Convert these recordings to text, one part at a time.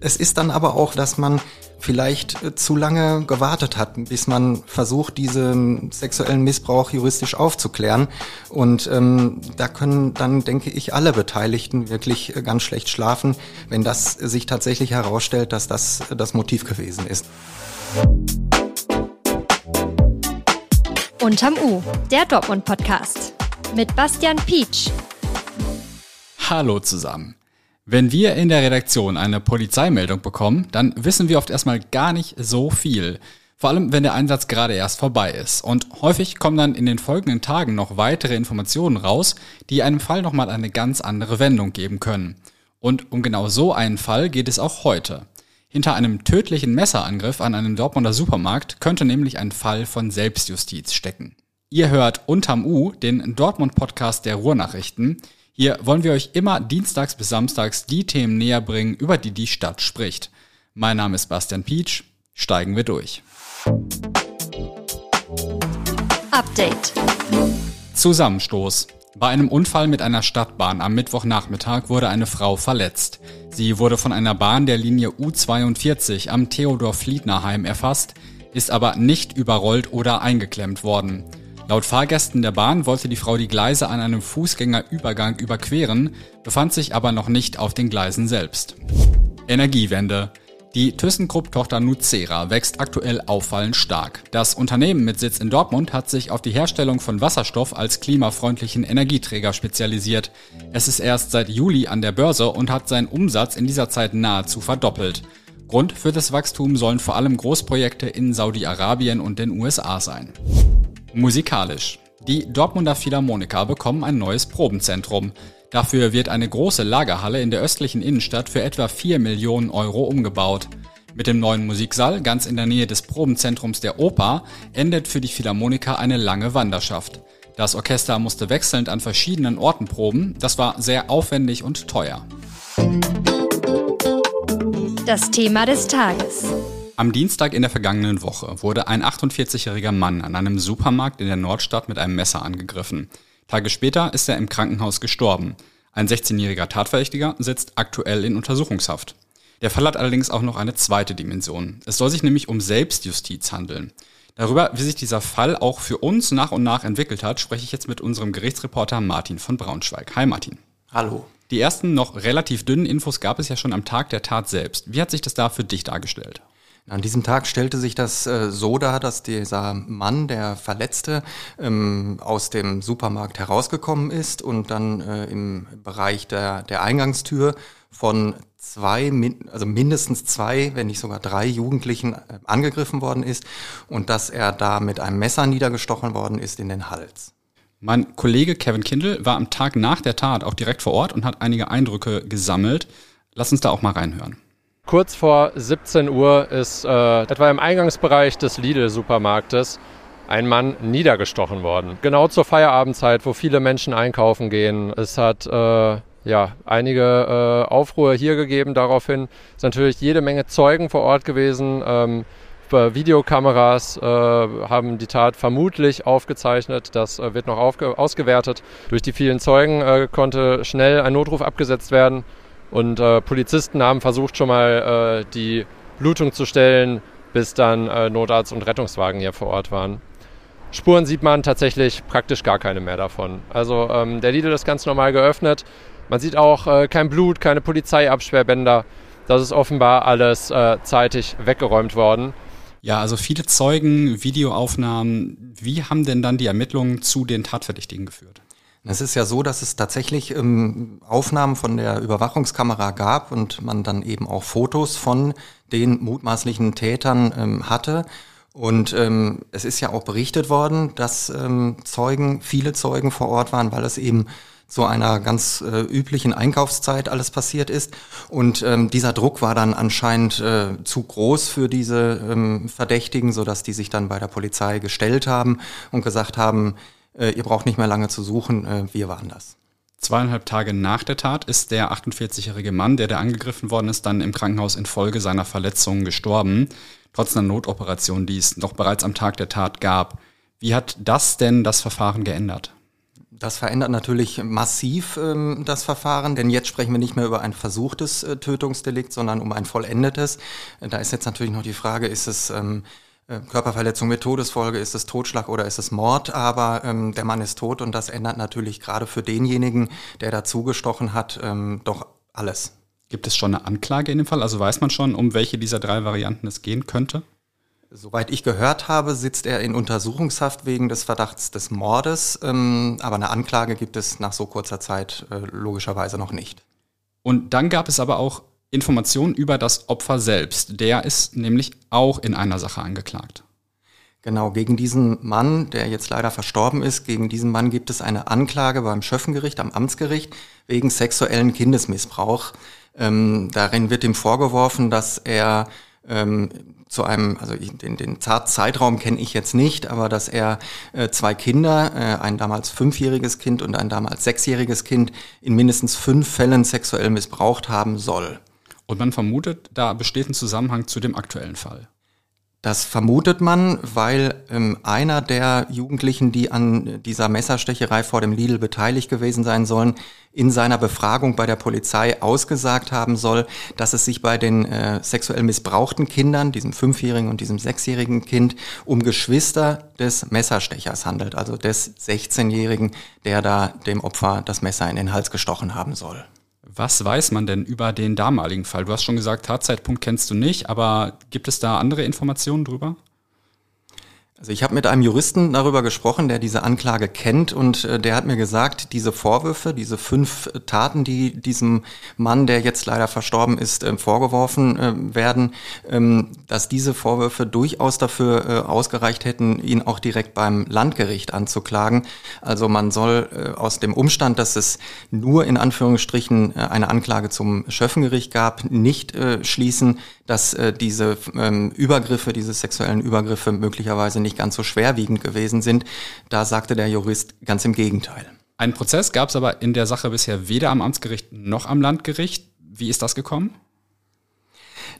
Es ist dann aber auch, dass man vielleicht äh, zu lange gewartet hat, bis man versucht, diesen sexuellen Missbrauch juristisch aufzuklären. Und ähm, da können dann, denke ich, alle Beteiligten wirklich äh, ganz schlecht schlafen, wenn das sich tatsächlich herausstellt, dass das das Motiv gewesen ist. Unterm U, der Dortmund-Podcast mit Bastian Pietsch. Hallo zusammen. Wenn wir in der Redaktion eine Polizeimeldung bekommen, dann wissen wir oft erstmal gar nicht so viel. Vor allem, wenn der Einsatz gerade erst vorbei ist. Und häufig kommen dann in den folgenden Tagen noch weitere Informationen raus, die einem Fall nochmal eine ganz andere Wendung geben können. Und um genau so einen Fall geht es auch heute. Hinter einem tödlichen Messerangriff an einem Dortmunder Supermarkt könnte nämlich ein Fall von Selbstjustiz stecken. Ihr hört Unterm U, den Dortmund-Podcast der Ruhrnachrichten. Hier wollen wir euch immer dienstags bis samstags die Themen näher bringen, über die die Stadt spricht. Mein Name ist Bastian Pietsch. Steigen wir durch. Update. Zusammenstoß. Bei einem Unfall mit einer Stadtbahn am Mittwochnachmittag wurde eine Frau verletzt. Sie wurde von einer Bahn der Linie U42 am Theodor-Fliedner-Heim erfasst, ist aber nicht überrollt oder eingeklemmt worden. Laut Fahrgästen der Bahn wollte die Frau die Gleise an einem Fußgängerübergang überqueren, befand sich aber noch nicht auf den Gleisen selbst. Energiewende. Die ThyssenKrupp-Tochter Nucera wächst aktuell auffallend stark. Das Unternehmen mit Sitz in Dortmund hat sich auf die Herstellung von Wasserstoff als klimafreundlichen Energieträger spezialisiert. Es ist erst seit Juli an der Börse und hat seinen Umsatz in dieser Zeit nahezu verdoppelt. Grund für das Wachstum sollen vor allem Großprojekte in Saudi-Arabien und den USA sein. Musikalisch. Die Dortmunder Philharmoniker bekommen ein neues Probenzentrum. Dafür wird eine große Lagerhalle in der östlichen Innenstadt für etwa 4 Millionen Euro umgebaut. Mit dem neuen Musiksaal ganz in der Nähe des Probenzentrums der Oper endet für die Philharmoniker eine lange Wanderschaft. Das Orchester musste wechselnd an verschiedenen Orten proben. Das war sehr aufwendig und teuer. Das Thema des Tages. Am Dienstag in der vergangenen Woche wurde ein 48-jähriger Mann an einem Supermarkt in der Nordstadt mit einem Messer angegriffen. Tage später ist er im Krankenhaus gestorben. Ein 16-jähriger Tatverdächtiger sitzt aktuell in Untersuchungshaft. Der Fall hat allerdings auch noch eine zweite Dimension. Es soll sich nämlich um Selbstjustiz handeln. Darüber, wie sich dieser Fall auch für uns nach und nach entwickelt hat, spreche ich jetzt mit unserem Gerichtsreporter Martin von Braunschweig. Hi Martin. Hallo. Die ersten noch relativ dünnen Infos gab es ja schon am Tag der Tat selbst. Wie hat sich das da für dich dargestellt? An diesem Tag stellte sich das äh, so dar, dass dieser Mann, der Verletzte, ähm, aus dem Supermarkt herausgekommen ist und dann äh, im Bereich der, der Eingangstür von zwei, also mindestens zwei, wenn nicht sogar drei Jugendlichen äh, angegriffen worden ist und dass er da mit einem Messer niedergestochen worden ist in den Hals. Mein Kollege Kevin Kindle war am Tag nach der Tat auch direkt vor Ort und hat einige Eindrücke gesammelt. Lass uns da auch mal reinhören. Kurz vor 17 Uhr ist äh, etwa im Eingangsbereich des Lidl-Supermarktes ein Mann niedergestochen worden. Genau zur Feierabendzeit, wo viele Menschen einkaufen gehen. Es hat äh, ja, einige äh, Aufruhr hier gegeben. Daraufhin ist natürlich jede Menge Zeugen vor Ort gewesen. Ähm, Videokameras äh, haben die Tat vermutlich aufgezeichnet. Das äh, wird noch ausgewertet. Durch die vielen Zeugen äh, konnte schnell ein Notruf abgesetzt werden. Und äh, Polizisten haben versucht schon mal äh, die Blutung zu stellen, bis dann äh, Notarzt und Rettungswagen hier vor Ort waren. Spuren sieht man tatsächlich praktisch gar keine mehr davon. Also ähm, der Lidl ist ganz normal geöffnet. Man sieht auch äh, kein Blut, keine Polizeiabsperrbänder. Das ist offenbar alles äh, zeitig weggeräumt worden. Ja, also viele Zeugen, Videoaufnahmen. Wie haben denn dann die Ermittlungen zu den Tatverdächtigen geführt? Es ist ja so, dass es tatsächlich ähm, Aufnahmen von der Überwachungskamera gab und man dann eben auch Fotos von den mutmaßlichen Tätern ähm, hatte. Und ähm, es ist ja auch berichtet worden, dass ähm, Zeugen, viele Zeugen vor Ort waren, weil es eben zu einer ganz äh, üblichen Einkaufszeit alles passiert ist. Und ähm, dieser Druck war dann anscheinend äh, zu groß für diese ähm, Verdächtigen, sodass die sich dann bei der Polizei gestellt haben und gesagt haben, äh, ihr braucht nicht mehr lange zu suchen, äh, wir waren das. Zweieinhalb Tage nach der Tat ist der 48-jährige Mann, der da angegriffen worden ist, dann im Krankenhaus infolge seiner Verletzungen gestorben, trotz einer Notoperation, die es noch bereits am Tag der Tat gab. Wie hat das denn das Verfahren geändert? Das verändert natürlich massiv ähm, das Verfahren, denn jetzt sprechen wir nicht mehr über ein versuchtes äh, Tötungsdelikt, sondern um ein vollendetes. Äh, da ist jetzt natürlich noch die Frage, ist es ähm, äh, Körperverletzung mit Todesfolge, ist es Totschlag oder ist es Mord, aber ähm, der Mann ist tot und das ändert natürlich gerade für denjenigen, der da zugestochen hat, ähm, doch alles. Gibt es schon eine Anklage in dem Fall? Also weiß man schon, um welche dieser drei Varianten es gehen könnte? Soweit ich gehört habe, sitzt er in Untersuchungshaft wegen des Verdachts des Mordes, ähm, aber eine Anklage gibt es nach so kurzer Zeit äh, logischerweise noch nicht. Und dann gab es aber auch Informationen über das Opfer selbst. Der ist nämlich auch in einer Sache angeklagt. Genau, gegen diesen Mann, der jetzt leider verstorben ist, gegen diesen Mann gibt es eine Anklage beim Schöffengericht, am Amtsgericht, wegen sexuellen Kindesmissbrauch. Ähm, darin wird ihm vorgeworfen, dass er ähm, zu einem, also den, den Zeitraum kenne ich jetzt nicht, aber dass er äh, zwei Kinder, äh, ein damals fünfjähriges Kind und ein damals sechsjähriges Kind, in mindestens fünf Fällen sexuell missbraucht haben soll. Und man vermutet, da besteht ein Zusammenhang zu dem aktuellen Fall. Das vermutet man, weil ähm, einer der Jugendlichen, die an dieser Messerstecherei vor dem Lidl beteiligt gewesen sein sollen, in seiner Befragung bei der Polizei ausgesagt haben soll, dass es sich bei den äh, sexuell missbrauchten Kindern, diesem fünfjährigen und diesem sechsjährigen Kind, um Geschwister des Messerstechers handelt, also des 16-jährigen, der da dem Opfer das Messer in den Hals gestochen haben soll. Was weiß man denn über den damaligen Fall? Du hast schon gesagt, Tatzeitpunkt kennst du nicht, aber gibt es da andere Informationen drüber? Also ich habe mit einem Juristen darüber gesprochen, der diese Anklage kennt und äh, der hat mir gesagt, diese Vorwürfe, diese fünf Taten, die diesem Mann, der jetzt leider verstorben ist, äh, vorgeworfen äh, werden, ähm, dass diese Vorwürfe durchaus dafür äh, ausgereicht hätten, ihn auch direkt beim Landgericht anzuklagen. Also man soll äh, aus dem Umstand, dass es nur in Anführungsstrichen äh, eine Anklage zum Schöffengericht gab, nicht schließen, dass diese ähm, Übergriffe, diese sexuellen Übergriffe möglicherweise nicht nicht ganz so schwerwiegend gewesen sind. Da sagte der Jurist ganz im Gegenteil. Einen Prozess gab es aber in der Sache bisher weder am Amtsgericht noch am Landgericht. Wie ist das gekommen?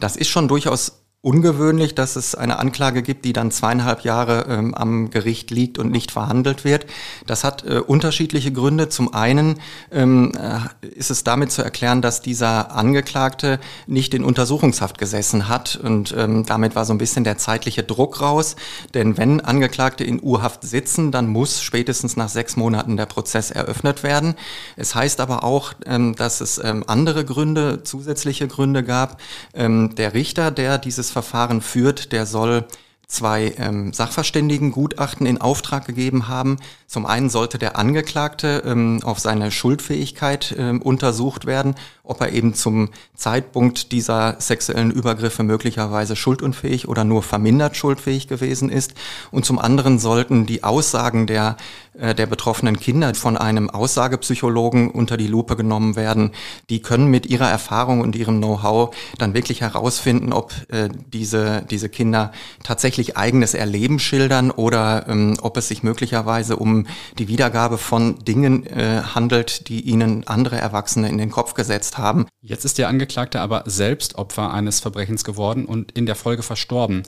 Das ist schon durchaus ungewöhnlich, dass es eine Anklage gibt, die dann zweieinhalb Jahre ähm, am Gericht liegt und nicht verhandelt wird. Das hat äh, unterschiedliche Gründe. Zum einen ähm, äh, ist es damit zu erklären, dass dieser Angeklagte nicht in Untersuchungshaft gesessen hat und ähm, damit war so ein bisschen der zeitliche Druck raus. Denn wenn Angeklagte in Urhaft sitzen, dann muss spätestens nach sechs Monaten der Prozess eröffnet werden. Es heißt aber auch, ähm, dass es ähm, andere Gründe, zusätzliche Gründe gab. Ähm, der Richter, der dieses Verfahren führt, der soll zwei ähm, Sachverständigengutachten in Auftrag gegeben haben. Zum einen sollte der Angeklagte ähm, auf seine Schuldfähigkeit ähm, untersucht werden, ob er eben zum Zeitpunkt dieser sexuellen Übergriffe möglicherweise schuldunfähig oder nur vermindert schuldfähig gewesen ist. Und zum anderen sollten die Aussagen der, äh, der betroffenen Kinder von einem Aussagepsychologen unter die Lupe genommen werden. Die können mit ihrer Erfahrung und ihrem Know-how dann wirklich herausfinden, ob äh, diese, diese Kinder tatsächlich tatsächlich eigenes Erleben schildern oder ähm, ob es sich möglicherweise um die Wiedergabe von Dingen äh, handelt, die ihnen andere Erwachsene in den Kopf gesetzt haben. Jetzt ist der Angeklagte aber selbst Opfer eines Verbrechens geworden und in der Folge verstorben.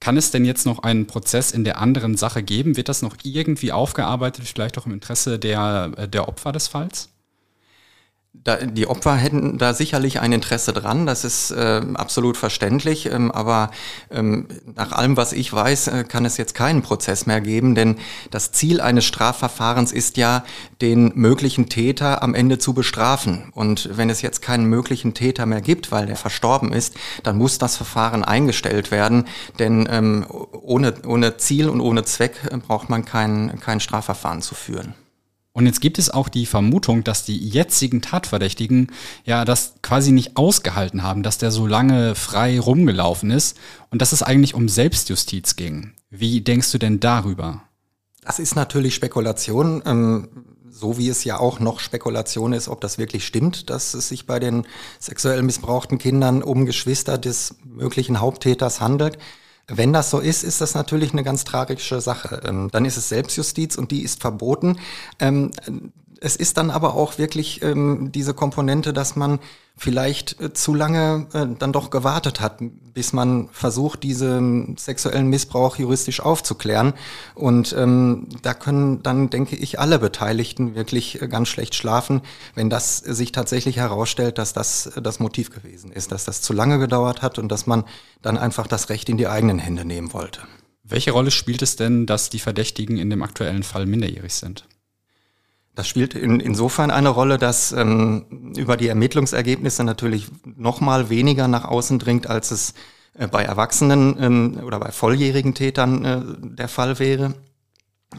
Kann es denn jetzt noch einen Prozess in der anderen Sache geben? Wird das noch irgendwie aufgearbeitet, vielleicht auch im Interesse der, äh, der Opfer des Falls? Da, die Opfer hätten da sicherlich ein Interesse dran, das ist äh, absolut verständlich, ähm, aber ähm, nach allem, was ich weiß, äh, kann es jetzt keinen Prozess mehr geben, denn das Ziel eines Strafverfahrens ist ja, den möglichen Täter am Ende zu bestrafen. Und wenn es jetzt keinen möglichen Täter mehr gibt, weil der verstorben ist, dann muss das Verfahren eingestellt werden, denn ähm, ohne, ohne Ziel und ohne Zweck äh, braucht man kein, kein Strafverfahren zu führen. Und jetzt gibt es auch die Vermutung, dass die jetzigen Tatverdächtigen ja das quasi nicht ausgehalten haben, dass der so lange frei rumgelaufen ist und dass es eigentlich um Selbstjustiz ging. Wie denkst du denn darüber? Das ist natürlich Spekulation. Ähm so wie es ja auch noch Spekulation ist, ob das wirklich stimmt, dass es sich bei den sexuell missbrauchten Kindern um Geschwister des möglichen Haupttäters handelt. Wenn das so ist, ist das natürlich eine ganz tragische Sache. Ähm, dann ist es Selbstjustiz und die ist verboten. Ähm, es ist dann aber auch wirklich ähm, diese Komponente, dass man vielleicht äh, zu lange äh, dann doch gewartet hat, bis man versucht, diesen sexuellen Missbrauch juristisch aufzuklären. Und ähm, da können dann, denke ich, alle Beteiligten wirklich äh, ganz schlecht schlafen, wenn das sich tatsächlich herausstellt, dass das äh, das Motiv gewesen ist, dass das zu lange gedauert hat und dass man dann einfach das Recht in die eigenen Hände nehmen wollte. Welche Rolle spielt es denn, dass die Verdächtigen in dem aktuellen Fall minderjährig sind? Das spielt in, insofern eine Rolle, dass ähm, über die Ermittlungsergebnisse natürlich noch mal weniger nach außen dringt, als es äh, bei Erwachsenen ähm, oder bei volljährigen Tätern äh, der Fall wäre.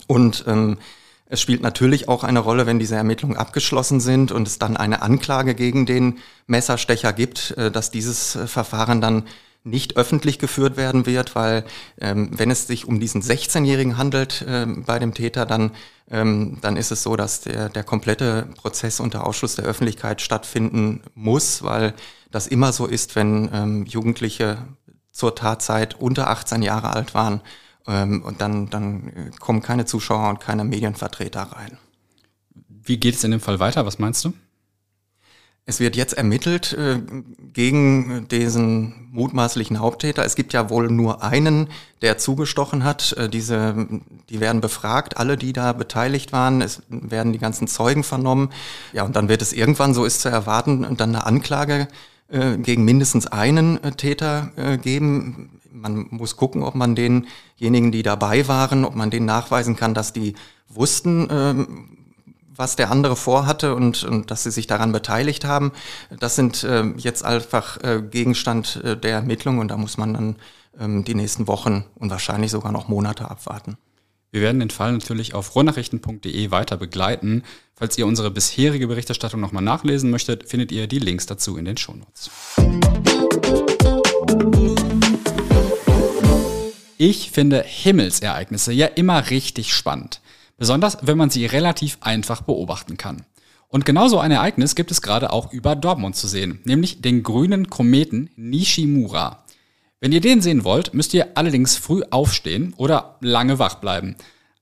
Und ähm, es spielt natürlich auch eine Rolle, wenn diese Ermittlungen abgeschlossen sind und es dann eine Anklage gegen den Messerstecher gibt, äh, dass dieses äh, Verfahren dann nicht öffentlich geführt werden wird, weil ähm, wenn es sich um diesen 16-Jährigen handelt ähm, bei dem Täter, dann, ähm, dann ist es so, dass der, der komplette Prozess unter Ausschluss der Öffentlichkeit stattfinden muss, weil das immer so ist, wenn ähm, Jugendliche zur Tatzeit unter 18 Jahre alt waren ähm, und dann, dann äh, kommen keine Zuschauer und keine Medienvertreter rein. Wie geht es in dem Fall weiter? Was meinst du? Es wird jetzt ermittelt äh, gegen diesen mutmaßlichen Haupttäter. Es gibt ja wohl nur einen, der zugestochen hat. Äh, diese, die werden befragt, alle, die da beteiligt waren. Es werden die ganzen Zeugen vernommen. Ja, und dann wird es irgendwann, so ist zu erwarten, dann eine Anklage äh, gegen mindestens einen äh, Täter äh, geben. Man muss gucken, ob man denjenigen, die dabei waren, ob man denen nachweisen kann, dass die wussten, ähm, was der andere vorhatte und, und dass sie sich daran beteiligt haben. Das sind äh, jetzt einfach äh, Gegenstand äh, der Ermittlung und da muss man dann ähm, die nächsten Wochen und wahrscheinlich sogar noch Monate abwarten. Wir werden den Fall natürlich auf ruhrnachrichten.de weiter begleiten. Falls ihr unsere bisherige Berichterstattung nochmal nachlesen möchtet, findet ihr die Links dazu in den Shownotes. Ich finde Himmelsereignisse ja immer richtig spannend. Besonders, wenn man sie relativ einfach beobachten kann. Und genauso ein Ereignis gibt es gerade auch über Dortmund zu sehen, nämlich den grünen Kometen Nishimura. Wenn ihr den sehen wollt, müsst ihr allerdings früh aufstehen oder lange wach bleiben.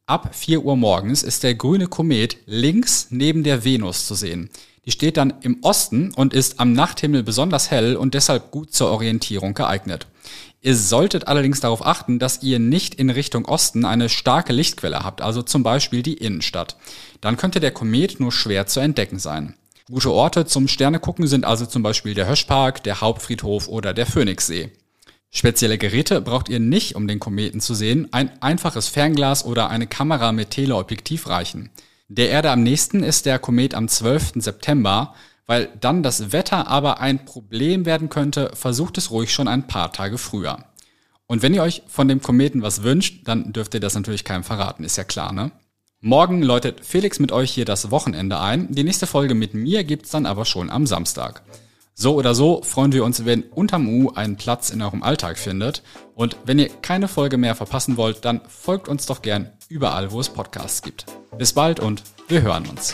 Ab 4 Uhr morgens ist der grüne Komet links neben der Venus zu sehen. Die steht dann im Osten und ist am Nachthimmel besonders hell und deshalb gut zur Orientierung geeignet. Ihr solltet allerdings darauf achten, dass ihr nicht in Richtung Osten eine starke Lichtquelle habt, also zum Beispiel die Innenstadt. Dann könnte der Komet nur schwer zu entdecken sein. Gute Orte zum Sternegucken sind also zum Beispiel der Höschpark, der Hauptfriedhof oder der Phoenixsee. Spezielle Geräte braucht ihr nicht, um den Kometen zu sehen. Ein einfaches Fernglas oder eine Kamera mit Teleobjektiv reichen. Der Erde am nächsten ist der Komet am 12. September. Weil dann das Wetter aber ein Problem werden könnte, versucht es ruhig schon ein paar Tage früher. Und wenn ihr euch von dem Kometen was wünscht, dann dürft ihr das natürlich keinem verraten, ist ja klar, ne? Morgen läutet Felix mit euch hier das Wochenende ein. Die nächste Folge mit mir gibt's dann aber schon am Samstag. So oder so freuen wir uns, wenn unterm U einen Platz in eurem Alltag findet. Und wenn ihr keine Folge mehr verpassen wollt, dann folgt uns doch gern überall, wo es Podcasts gibt. Bis bald und wir hören uns.